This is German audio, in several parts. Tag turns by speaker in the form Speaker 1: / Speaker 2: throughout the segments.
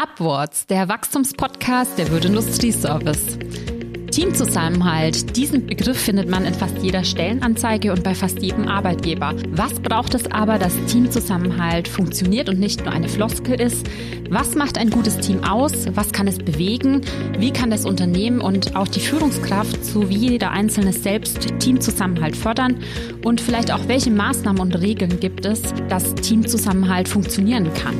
Speaker 1: Upwards, der Wachstumspodcast der Würde Industrieservice. Teamzusammenhalt, diesen Begriff findet man in fast jeder Stellenanzeige und bei fast jedem Arbeitgeber. Was braucht es aber, dass Teamzusammenhalt funktioniert und nicht nur eine Floskel ist? Was macht ein gutes Team aus? Was kann es bewegen? Wie kann das Unternehmen und auch die Führungskraft sowie jeder Einzelne selbst Teamzusammenhalt fördern? Und vielleicht auch welche Maßnahmen und Regeln gibt es, dass Teamzusammenhalt funktionieren kann?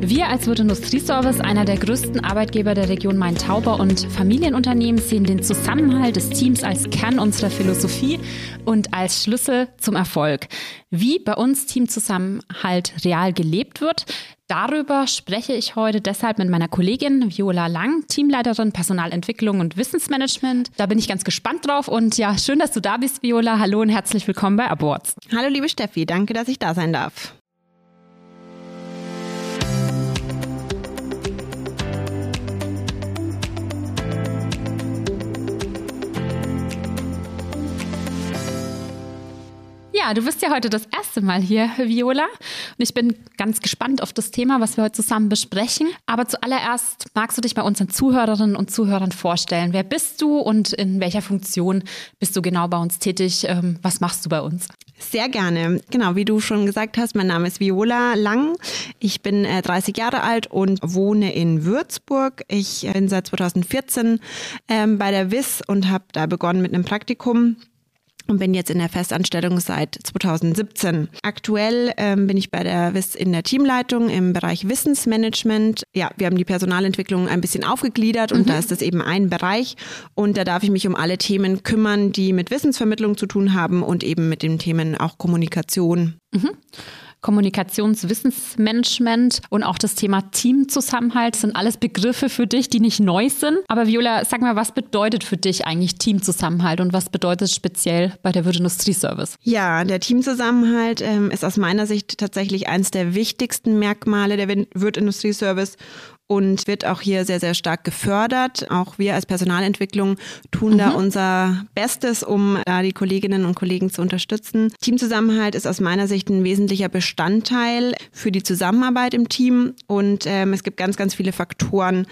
Speaker 1: Wir als Wirt Industrieservice, einer der größten Arbeitgeber der Region Main-Tauber und Familienunternehmen, sehen den Zusammenhalt des Teams als Kern unserer Philosophie und als Schlüssel zum Erfolg. Wie bei uns Teamzusammenhalt real gelebt wird, Darüber spreche ich heute deshalb mit meiner Kollegin Viola Lang, Teamleiterin Personalentwicklung und Wissensmanagement. Da bin ich ganz gespannt drauf und ja, schön, dass du da bist, Viola. Hallo und herzlich willkommen bei Aborts.
Speaker 2: Hallo, liebe Steffi, danke, dass ich da sein darf.
Speaker 1: Ja, du bist ja heute das erste Mal hier, Viola. Und ich bin ganz gespannt auf das Thema, was wir heute zusammen besprechen. Aber zuallererst magst du dich bei unseren Zuhörerinnen und Zuhörern vorstellen. Wer bist du und in welcher Funktion bist du genau bei uns tätig? Ähm, was machst du bei uns?
Speaker 2: Sehr gerne. Genau, wie du schon gesagt hast, mein Name ist Viola Lang. Ich bin 30 äh, Jahre alt und wohne in Würzburg. Ich bin seit 2014 ähm, bei der WIS und habe da begonnen mit einem Praktikum und bin jetzt in der Festanstellung seit 2017. Aktuell ähm, bin ich bei der WIS in der Teamleitung im Bereich Wissensmanagement. Ja, wir haben die Personalentwicklung ein bisschen aufgegliedert und mhm. da ist das eben ein Bereich und da darf ich mich um alle Themen kümmern, die mit Wissensvermittlung zu tun haben und eben mit den Themen auch Kommunikation. Mhm.
Speaker 1: Kommunikationswissensmanagement und auch das Thema Teamzusammenhalt sind alles Begriffe für dich, die nicht neu sind. Aber Viola, sag mal, was bedeutet für dich eigentlich Teamzusammenhalt und was bedeutet speziell bei der Wirt Industrieservice?
Speaker 2: Ja, der Teamzusammenhalt ähm, ist aus meiner Sicht tatsächlich eines der wichtigsten Merkmale der Wirt Industrieservice und wird auch hier sehr, sehr stark gefördert. Auch wir als Personalentwicklung tun mhm. da unser Bestes, um da die Kolleginnen und Kollegen zu unterstützen. Teamzusammenhalt ist aus meiner Sicht ein wesentlicher Bestandteil für die Zusammenarbeit im Team und ähm, es gibt ganz, ganz viele Faktoren,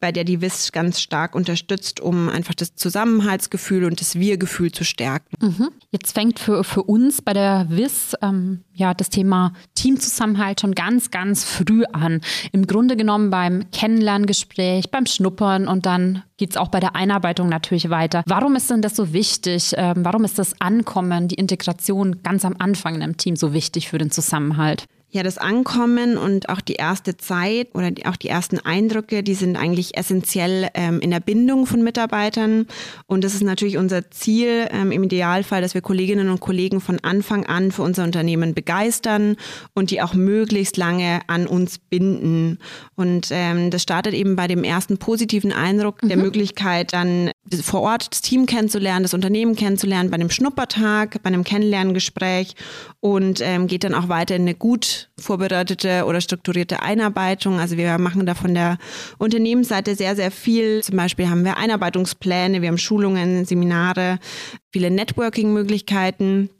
Speaker 2: bei der die WIS ganz stark unterstützt, um einfach das Zusammenhaltsgefühl und das Wir-Gefühl zu stärken.
Speaker 1: Mhm. Jetzt fängt für, für uns bei der WIS ähm, ja das Thema Teamzusammenhalt schon ganz, ganz früh an. Im Grunde genommen beim Kennenlerngespräch, beim Schnuppern und dann geht es auch bei der Einarbeitung natürlich weiter. Warum ist denn das so wichtig? Ähm, warum ist das Ankommen, die Integration ganz am Anfang in einem Team so wichtig für den Zusammenhalt?
Speaker 2: Ja, das Ankommen und auch die erste Zeit oder die, auch die ersten Eindrücke, die sind eigentlich essentiell ähm, in der Bindung von Mitarbeitern. Und das ist natürlich unser Ziel ähm, im Idealfall, dass wir Kolleginnen und Kollegen von Anfang an für unser Unternehmen begeistern und die auch möglichst lange an uns binden. Und ähm, das startet eben bei dem ersten positiven Eindruck mhm. der Möglichkeit, dann vor Ort das Team kennenzulernen, das Unternehmen kennenzulernen, bei einem Schnuppertag, bei einem Kennenlerngespräch und ähm, geht dann auch weiter in eine gut vorbereitete oder strukturierte Einarbeitung. Also wir machen da von der Unternehmensseite sehr, sehr viel. Zum Beispiel haben wir Einarbeitungspläne, wir haben Schulungen, Seminare, viele Networking-Möglichkeiten.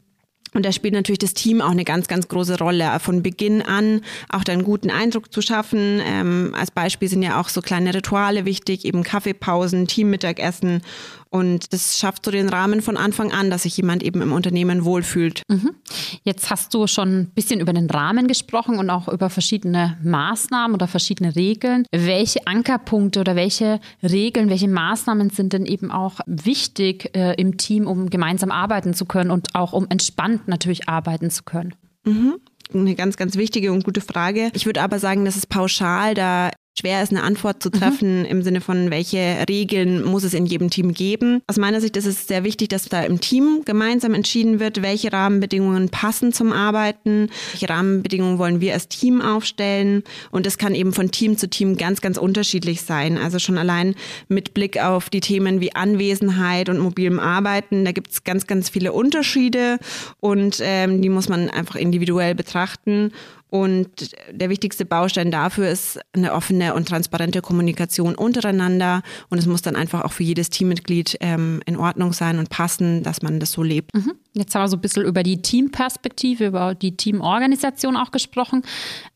Speaker 2: Und da spielt natürlich das Team auch eine ganz, ganz große Rolle. Von Beginn an auch da einen guten Eindruck zu schaffen. Ähm, als Beispiel sind ja auch so kleine Rituale wichtig, eben Kaffeepausen, Teammittagessen und das schafft so den Rahmen von Anfang an, dass sich jemand eben im Unternehmen wohlfühlt. Mhm.
Speaker 1: Jetzt hast du schon ein bisschen über den Rahmen gesprochen und auch über verschiedene Maßnahmen oder verschiedene Regeln. Welche Ankerpunkte oder welche Regeln, welche Maßnahmen sind denn eben auch wichtig äh, im Team, um gemeinsam arbeiten zu können und auch um entspannt natürlich arbeiten zu können?
Speaker 2: Mhm eine ganz, ganz wichtige und gute Frage. Ich würde aber sagen, dass es pauschal da schwer ist, eine Antwort zu treffen mhm. im Sinne von, welche Regeln muss es in jedem Team geben. Aus meiner Sicht ist es sehr wichtig, dass da im Team gemeinsam entschieden wird, welche Rahmenbedingungen passen zum Arbeiten, welche Rahmenbedingungen wollen wir als Team aufstellen. Und das kann eben von Team zu Team ganz, ganz unterschiedlich sein. Also schon allein mit Blick auf die Themen wie Anwesenheit und mobilem Arbeiten, da gibt es ganz, ganz viele Unterschiede und ähm, die muss man einfach individuell betrachten. Und der wichtigste Baustein dafür ist eine offene und transparente Kommunikation untereinander. Und es muss dann einfach auch für jedes Teammitglied ähm, in Ordnung sein und passen, dass man das so lebt.
Speaker 1: Mhm. Jetzt haben wir so ein bisschen über die Teamperspektive, über die Teamorganisation auch gesprochen.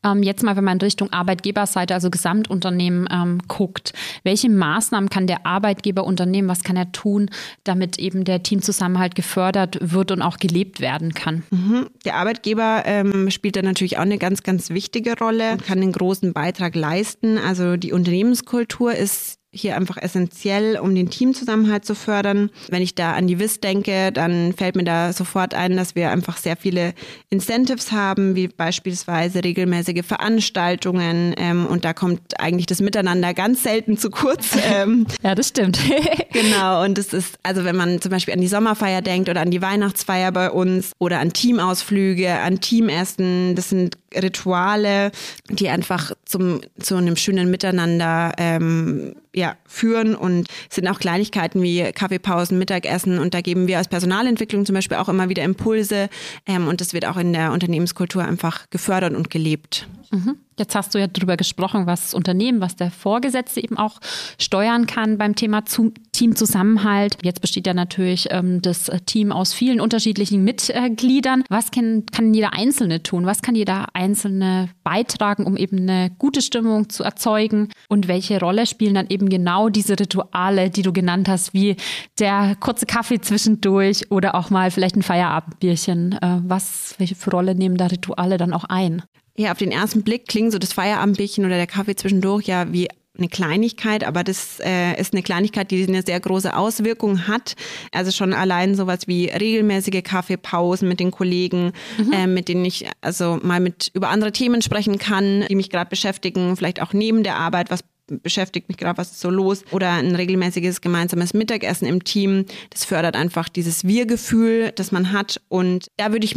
Speaker 1: Ähm, jetzt mal, wenn man in Richtung Arbeitgeberseite, also Gesamtunternehmen ähm, guckt. Welche Maßnahmen kann der Arbeitgeber unternehmen? Was kann er tun, damit eben der Teamzusammenhalt gefördert wird und auch gelebt werden kann?
Speaker 2: Mhm. Der Arbeitgeber ähm, spielt da natürlich auch eine ganz, ganz wichtige Rolle und kann einen großen Beitrag leisten. Also die Unternehmenskultur ist hier einfach essentiell, um den Teamzusammenhalt zu fördern. Wenn ich da an die WIS denke, dann fällt mir da sofort ein, dass wir einfach sehr viele Incentives haben, wie beispielsweise regelmäßige Veranstaltungen. Ähm, und da kommt eigentlich das Miteinander ganz selten zu kurz.
Speaker 1: Ähm, ja, das stimmt.
Speaker 2: genau. Und es ist, also wenn man zum Beispiel an die Sommerfeier denkt oder an die Weihnachtsfeier bei uns oder an Teamausflüge, an Teamessen, das sind Rituale, die einfach zum, zu einem schönen Miteinander ähm, ja, führen und sind auch Kleinigkeiten wie Kaffeepausen, Mittagessen und da geben wir als Personalentwicklung zum Beispiel auch immer wieder Impulse ähm, und das wird auch in der Unternehmenskultur einfach gefördert und gelebt.
Speaker 1: Mhm. Jetzt hast du ja darüber gesprochen, was das Unternehmen, was der Vorgesetzte eben auch steuern kann beim Thema Teamzusammenhalt. Jetzt besteht ja natürlich ähm, das Team aus vielen unterschiedlichen Mitgliedern. Was kann, kann jeder Einzelne tun? Was kann jeder Einzelne beitragen, um eben eine gute Stimmung zu erzeugen? Und welche Rolle spielen dann eben genau diese Rituale, die du genannt hast, wie der kurze Kaffee zwischendurch oder auch mal vielleicht ein Feierabendbierchen? Äh, was, welche Rolle nehmen da Rituale dann auch ein?
Speaker 2: Ja, auf den ersten Blick klingt so das Feierabendbierchen oder der Kaffee zwischendurch ja wie eine Kleinigkeit, aber das äh, ist eine Kleinigkeit, die eine sehr große Auswirkung hat. Also schon allein sowas wie regelmäßige Kaffeepausen mit den Kollegen, mhm. äh, mit denen ich also mal mit über andere Themen sprechen kann, die mich gerade beschäftigen, vielleicht auch neben der Arbeit, was beschäftigt mich gerade, was ist so los oder ein regelmäßiges gemeinsames Mittagessen im Team. Das fördert einfach dieses Wir-Gefühl, das man hat und da würde ich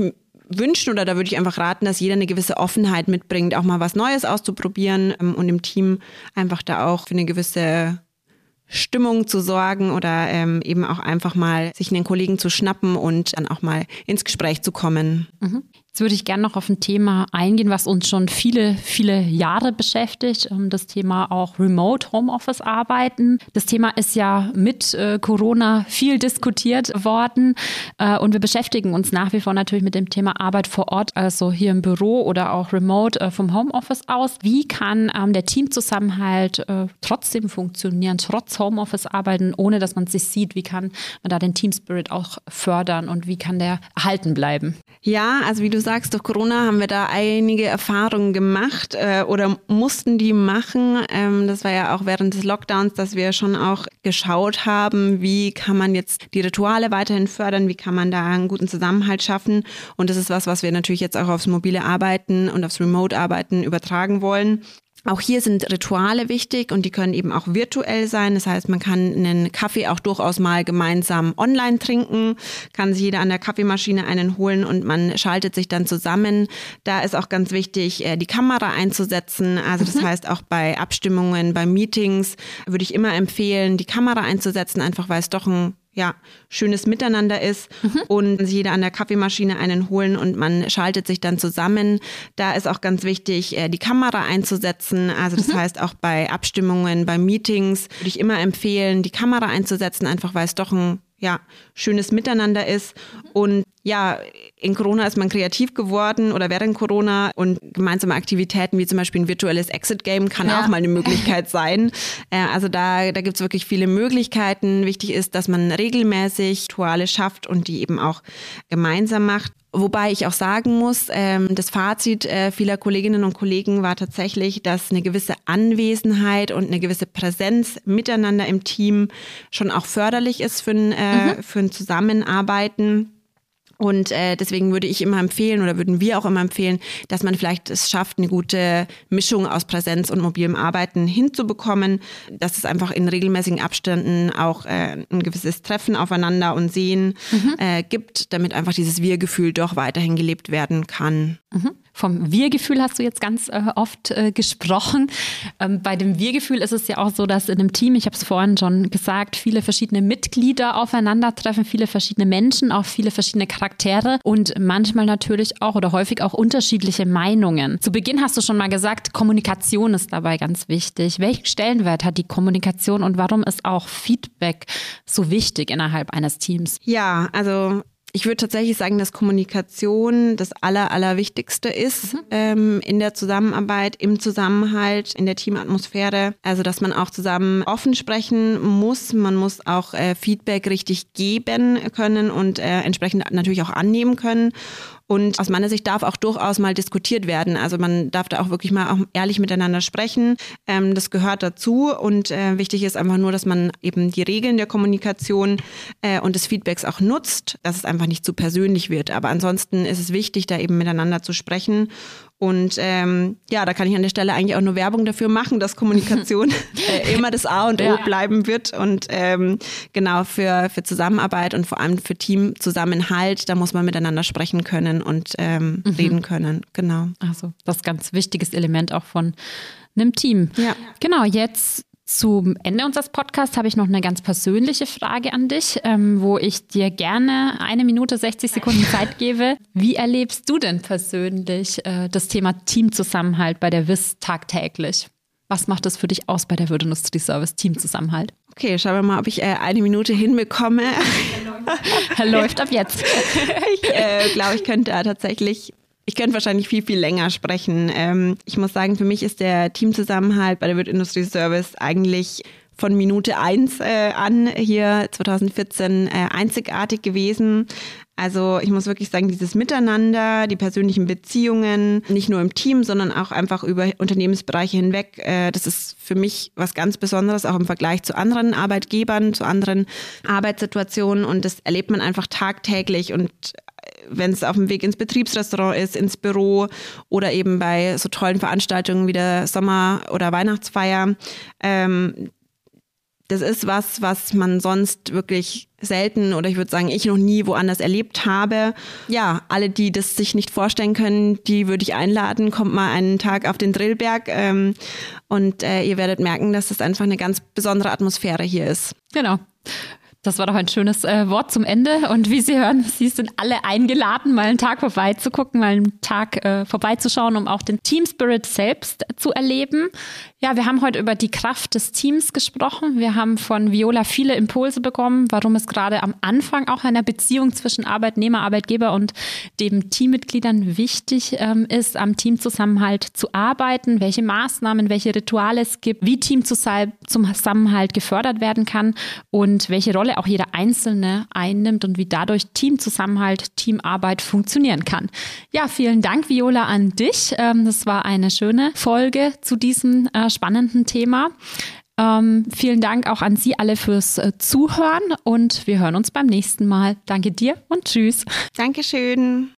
Speaker 2: wünschen oder da würde ich einfach raten, dass jeder eine gewisse Offenheit mitbringt, auch mal was Neues auszuprobieren ähm, und im Team einfach da auch für eine gewisse Stimmung zu sorgen oder ähm, eben auch einfach mal sich einen Kollegen zu schnappen und dann auch mal ins Gespräch zu kommen.
Speaker 1: Mhm. Jetzt würde ich gerne noch auf ein Thema eingehen, was uns schon viele, viele Jahre beschäftigt. Ähm, das Thema auch Remote Homeoffice arbeiten. Das Thema ist ja mit äh, Corona viel diskutiert worden äh, und wir beschäftigen uns nach wie vor natürlich mit dem Thema Arbeit vor Ort, also hier im Büro oder auch remote äh, vom Homeoffice aus. Wie kann ähm, der Teamzusammenhalt trotzdem funktionieren, trotz Homeoffice arbeiten, ohne dass man sich sieht? Wie kann man da den Team Spirit auch fördern und wie kann der erhalten bleiben?
Speaker 2: Ja, also wie du sagst, durch Corona haben wir da einige Erfahrungen gemacht äh, oder mussten die machen. Ähm, das war ja auch während des Lockdowns, dass wir schon auch geschaut haben, wie kann man jetzt die Rituale weiterhin fördern, wie kann man da einen guten Zusammenhalt schaffen. Und das ist was, was wir natürlich jetzt auch aufs mobile Arbeiten und aufs Remote-Arbeiten übertragen wollen. Auch hier sind Rituale wichtig und die können eben auch virtuell sein. Das heißt, man kann einen Kaffee auch durchaus mal gemeinsam online trinken, kann sich jeder an der Kaffeemaschine einen holen und man schaltet sich dann zusammen. Da ist auch ganz wichtig, äh, die Kamera einzusetzen. Also das mhm. heißt, auch bei Abstimmungen, bei Meetings würde ich immer empfehlen, die Kamera einzusetzen, einfach weil es doch ein ja, schönes Miteinander ist mhm. und sich jeder an der Kaffeemaschine einen holen und man schaltet sich dann zusammen. Da ist auch ganz wichtig, äh, die Kamera einzusetzen. Also das mhm. heißt auch bei Abstimmungen, bei Meetings würde ich immer empfehlen, die Kamera einzusetzen, einfach weil es doch ein ja, schönes Miteinander ist. Und ja, in Corona ist man kreativ geworden oder während Corona und gemeinsame Aktivitäten wie zum Beispiel ein virtuelles Exit-Game kann ja. auch mal eine Möglichkeit sein. Äh, also da, da gibt es wirklich viele Möglichkeiten. Wichtig ist, dass man regelmäßig Rituale schafft und die eben auch gemeinsam macht. Wobei ich auch sagen muss, ähm, das Fazit äh, vieler Kolleginnen und Kollegen war tatsächlich, dass eine gewisse Anwesenheit und eine gewisse Präsenz miteinander im Team schon auch förderlich ist für ein, äh, mhm. für ein Zusammenarbeiten. Und äh, deswegen würde ich immer empfehlen oder würden wir auch immer empfehlen, dass man vielleicht es schafft, eine gute Mischung aus Präsenz und mobilem Arbeiten hinzubekommen, dass es einfach in regelmäßigen Abständen auch äh, ein gewisses Treffen aufeinander und Sehen mhm. äh, gibt, damit einfach dieses Wir-Gefühl doch weiterhin gelebt werden kann.
Speaker 1: Mhm. Vom Wir-Gefühl hast du jetzt ganz äh, oft äh, gesprochen. Ähm, bei dem Wir-Gefühl ist es ja auch so, dass in einem Team, ich habe es vorhin schon gesagt, viele verschiedene Mitglieder aufeinandertreffen, viele verschiedene Menschen, auch viele verschiedene Charaktere und manchmal natürlich auch oder häufig auch unterschiedliche Meinungen. Zu Beginn hast du schon mal gesagt, Kommunikation ist dabei ganz wichtig. Welchen Stellenwert hat die Kommunikation und warum ist auch Feedback so wichtig innerhalb eines Teams?
Speaker 2: Ja, also Ich würde tatsächlich sagen, dass Kommunikation das Aller, Allerwichtigste ist mhm. ähm, in der Zusammenarbeit, im Zusammenhalt, in der Teamatmosphäre. Also, dass man auch zusammen offen sprechen muss. Man muss auch äh, Feedback richtig geben können und äh, entsprechend natürlich auch annehmen können. Und aus meiner Sicht darf auch durchaus mal diskutiert werden. Also man darf da auch wirklich mal auch ehrlich miteinander sprechen. Ähm, das gehört dazu. Und äh, wichtig ist einfach nur, dass man eben die Regeln der Kommunikation äh, und des Feedbacks auch nutzt, dass es einfach nicht zu persönlich wird. Aber ansonsten ist es wichtig, da eben miteinander zu sprechen und ähm, ja, da kann ich an der Stelle eigentlich auch nur Werbung dafür machen, dass Kommunikation äh, immer das A und O ja. bleiben wird. Und ähm, genau für, für Zusammenarbeit und vor allem für Teamzusammenhalt, da muss man miteinander sprechen können und ähm, mhm. reden können. Genau.
Speaker 1: Also das ist ganz wichtiges Element auch von einem Team. Ja. Genau, jetzt zum Ende unseres Podcasts habe ich noch eine ganz persönliche Frage an dich, ähm, wo ich dir gerne eine Minute 60 Sekunden Zeit gebe. Wie erlebst du denn persönlich äh, das Thema Teamzusammenhalt bei der WIS tagtäglich? Was macht das für dich aus bei der Würdindustrie Service Teamzusammenhalt?
Speaker 2: Okay, schauen wir mal, ob ich äh, eine Minute hinbekomme.
Speaker 1: Läuft ab jetzt.
Speaker 2: ich äh, glaube, ich könnte da tatsächlich ich könnte wahrscheinlich viel, viel länger sprechen. Ähm, ich muss sagen, für mich ist der Teamzusammenhalt bei der Wirt Industry Service eigentlich von Minute eins äh, an hier 2014 äh, einzigartig gewesen. Also ich muss wirklich sagen, dieses Miteinander, die persönlichen Beziehungen, nicht nur im Team, sondern auch einfach über Unternehmensbereiche hinweg, äh, das ist für mich was ganz Besonderes, auch im Vergleich zu anderen Arbeitgebern, zu anderen Arbeitssituationen. Und das erlebt man einfach tagtäglich. Und wenn es auf dem Weg ins Betriebsrestaurant ist, ins Büro oder eben bei so tollen Veranstaltungen wie der Sommer- oder Weihnachtsfeier. Ähm, das ist was, was man sonst wirklich selten oder ich würde sagen, ich noch nie woanders erlebt habe. Ja, alle, die das sich nicht vorstellen können, die würde ich einladen. Kommt mal einen Tag auf den Drillberg ähm, und äh, ihr werdet merken, dass das einfach eine ganz besondere Atmosphäre hier ist.
Speaker 1: Genau. Das war doch ein schönes äh, Wort zum Ende. Und wie Sie hören, Sie sind alle eingeladen, mal einen Tag vorbeizugucken, mal einen Tag äh, vorbeizuschauen, um auch den Team Spirit selbst zu erleben. Ja, wir haben heute über die Kraft des Teams gesprochen. Wir haben von Viola viele Impulse bekommen, warum es gerade am Anfang auch einer Beziehung zwischen Arbeitnehmer, Arbeitgeber und dem Teammitgliedern wichtig ähm, ist, am Teamzusammenhalt zu arbeiten, welche Maßnahmen, welche Rituale es gibt, wie Teamzusammenhalt gefördert werden kann und welche Rolle auch jeder Einzelne einnimmt und wie dadurch Teamzusammenhalt, Teamarbeit funktionieren kann. Ja, vielen Dank, Viola, an dich. Ähm, das war eine schöne Folge zu diesem äh, spannenden Thema. Ähm, vielen Dank auch an Sie alle fürs äh, Zuhören und wir hören uns beim nächsten Mal. Danke dir und tschüss.
Speaker 2: Dankeschön.